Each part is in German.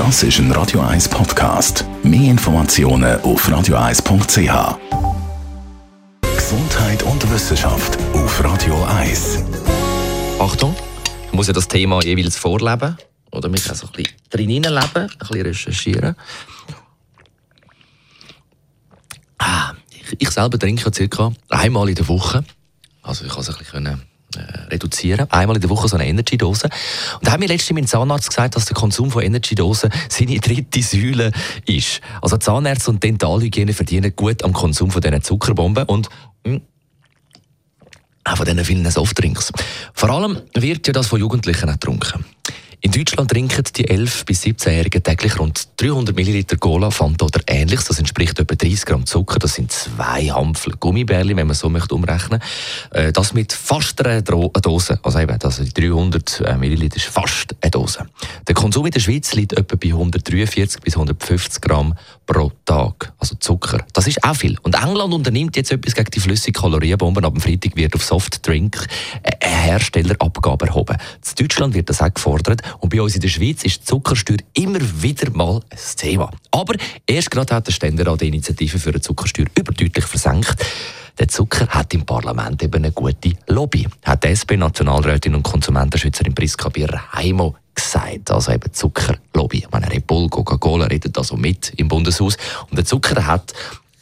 Das ist ein Radio 1 Podcast. Mehr Informationen auf radio1.ch. Gesundheit und Wissenschaft auf Radio 1. Achtung, ich muss ja das Thema jeweils vorleben oder mich auch so ein bisschen drin leben, ein bisschen recherchieren. Ah, ich, selber trinke circa einmal in der Woche. Also ich kann es ein bisschen reduzieren. Einmal in der Woche so eine Energy-Dose. Und da hat mir letztens mein Zahnarzt gesagt, dass der Konsum von Energy-Dosen seine dritte Säule ist. Also Zahnärzte und Dentalhygiene verdienen gut am Konsum von diesen Zuckerbomben und mh, hm, auch von diesen vielen Softdrinks. Vor allem wird ja das von Jugendlichen getrunken. In Deutschland trinken die 11- bis 17-Jährigen täglich rund 300 Milliliter Cola, Fanta oder ähnliches. Das entspricht etwa 30 Gramm Zucker. Das sind zwei Hampfel Gummibärli, wenn man so möchte umrechnen. Äh, das mit fast einer Dose. Also eben, also die 300 äh, Milliliter ist fast eine Dose. Der Konsum in der Schweiz liegt etwa bei 143 bis 150 Gramm pro Tag. Also Zucker. Das ist auch viel. Und England unternimmt jetzt etwas gegen die flüssigen Kalorienbomben. Ab dem Freitag wird auf Softdrink eine Herstellerabgabe erhoben. In Deutschland wird das auch gefordert. Und bei uns in der Schweiz ist die Zuckersteuer immer wieder mal ein Thema. Aber erst gerade hat der Ständerat die Initiative für eine Zuckersteuer überdeutlich versenkt. Der Zucker hat im Parlament eben eine gute Lobby, hat die SP-Nationalrätin und Konsumentenschützerin Priska Birr-Heimo gesagt. Also eben Zuckerlobby. Ich meine, Bull, Coca-Cola redet also mit im Bundeshaus. Und der Zucker hat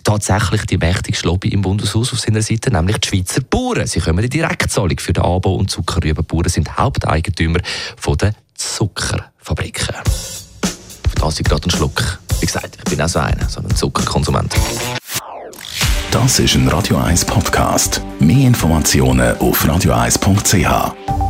tatsächlich die mächtigste Lobby im Bundeshaus auf seiner Seite, nämlich die Schweizer Bauern. Sie kommen die Direktzahlung für den Anbau und Zuckerrübenbauern sind Haupteigentümer von der Zuckerfabriken. Auf das ich gerade einen Schluck. Wie gesagt, ich bin auch so einer, so ein Zuckerkonsument. Das ist ein Radio 1 Podcast. Mehr Informationen auf radio1.ch.